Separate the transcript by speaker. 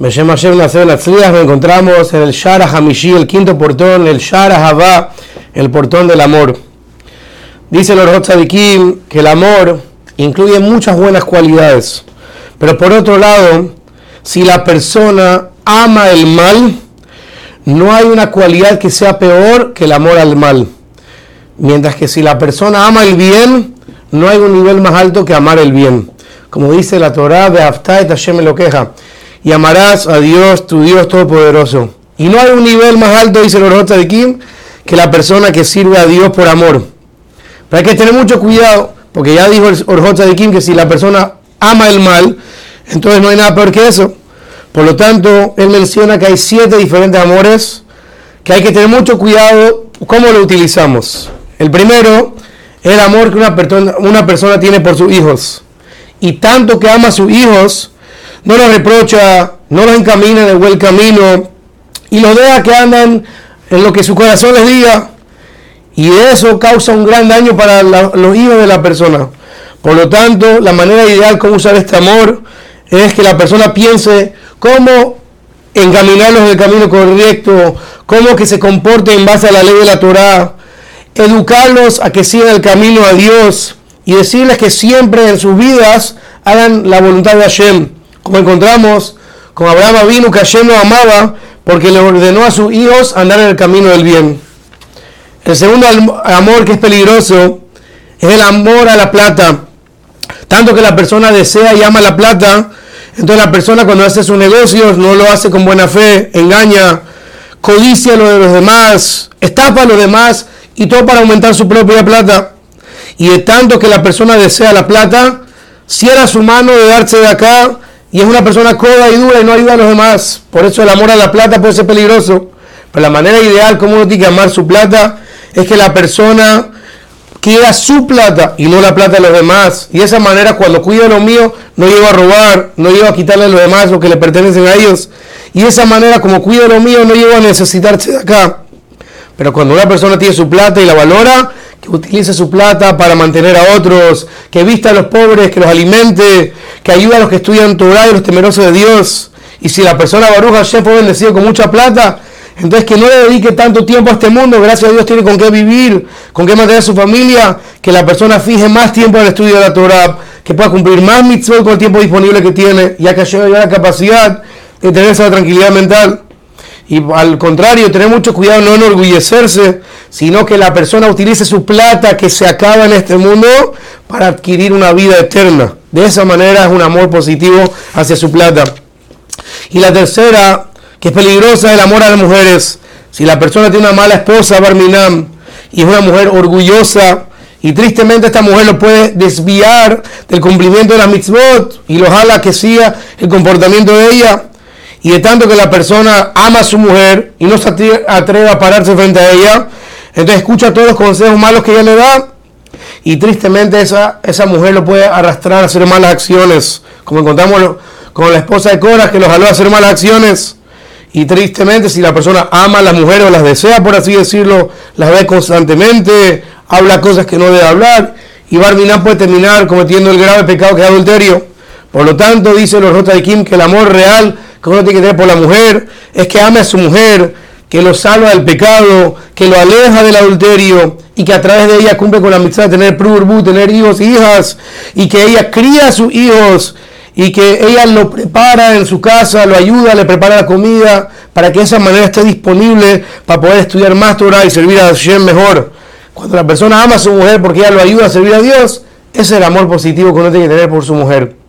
Speaker 1: Beshem Hashem Nacer nos encontramos en el Shara Hamishi, el quinto portón, el Shara Havá, el portón del amor. Dice el Tzadikim que el amor incluye muchas buenas cualidades, pero por otro lado, si la persona ama el mal, no hay una cualidad que sea peor que el amor al mal. Mientras que si la persona ama el bien, no hay un nivel más alto que amar el bien. Como dice la Torah de Haftai Hashem lo queja y amarás a Dios, tu Dios Todopoderoso. Y no hay un nivel más alto, dice el de Kim, que la persona que sirve a Dios por amor. Pero hay que tener mucho cuidado, porque ya dijo el Orjota de Kim que si la persona ama el mal, entonces no hay nada peor que eso. Por lo tanto, él menciona que hay siete diferentes amores, que hay que tener mucho cuidado cómo lo utilizamos. El primero es el amor que una persona tiene por sus hijos. Y tanto que ama a sus hijos, no los reprocha, no los encamina en el buen camino y los deja que andan en lo que su corazón les diga. Y eso causa un gran daño para los hijos de la persona. Por lo tanto, la manera ideal como usar este amor es que la persona piense cómo encaminarlos en el camino correcto, cómo que se comporte en base a la ley de la Torah, educarlos a que sigan el camino a Dios y decirles que siempre en sus vidas hagan la voluntad de Hashem como encontramos con Abraham vino que Hashem amaba porque le ordenó a sus hijos andar en el camino del bien. El segundo amor que es peligroso es el amor a la plata. Tanto que la persona desea y ama la plata, entonces la persona cuando hace sus negocios no lo hace con buena fe, engaña, codicia lo de los demás, estafa a los demás y todo para aumentar su propia plata. Y de tanto que la persona desea la plata, cierra su mano de darse de acá y es una persona coda y dura y no ayuda a los demás. Por eso el amor a la plata puede ser peligroso. Pero la manera ideal como uno tiene que amar su plata es que la persona quiera su plata y no la plata de los demás. Y de esa manera cuando cuida lo mío no llego a robar, no llego a quitarle a los demás lo que le pertenecen a ellos. Y de esa manera como cuido lo mío no llego a necesitarse de acá. Pero cuando una persona tiene su plata y la valora, que utilice su plata para mantener a otros, que vista a los pobres, que los alimente, que ayude a los que estudian Torah y los temerosos de Dios. Y si la persona Baruch Hashem fue bendecido con mucha plata, entonces que no le dedique tanto tiempo a este mundo, gracias a Dios tiene con qué vivir, con qué mantener a su familia, que la persona fije más tiempo el estudio de la Torah, que pueda cumplir más mitzvot con el tiempo disponible que tiene, ya que haya la capacidad de tener esa tranquilidad mental. Y al contrario, tener mucho cuidado, no enorgullecerse, sino que la persona utilice su plata que se acaba en este mundo para adquirir una vida eterna. De esa manera es un amor positivo hacia su plata. Y la tercera, que es peligrosa, es el amor a las mujeres. Si la persona tiene una mala esposa, Barminam, y es una mujer orgullosa, y tristemente esta mujer lo puede desviar del cumplimiento de las mitzvot y lo jala que siga el comportamiento de ella. Y de tanto que la persona ama a su mujer y no se atreve a pararse frente a ella, entonces escucha todos los consejos malos que ella le da y tristemente esa, esa mujer lo puede arrastrar a hacer malas acciones, como encontramos con la esposa de Cora que lo jaló a hacer malas acciones. Y tristemente si la persona ama a las mujeres o las desea, por así decirlo, las ve constantemente, habla cosas que no debe hablar y Barminan puede terminar cometiendo el grave pecado que es adulterio. Por lo tanto, dice los Rota de Kim que el amor real que uno tiene que tener por la mujer es que ame a su mujer, que lo salva del pecado, que lo aleja del adulterio y que a través de ella cumple con la amistad de tener prurbu, tener hijos e hijas y que ella cría a sus hijos y que ella lo prepara en su casa, lo ayuda, le prepara la comida para que de esa manera esté disponible para poder estudiar más Torah y servir a Hashem mejor. Cuando la persona ama a su mujer porque ella lo ayuda a servir a Dios, ese es el amor positivo que uno tiene que tener por su mujer.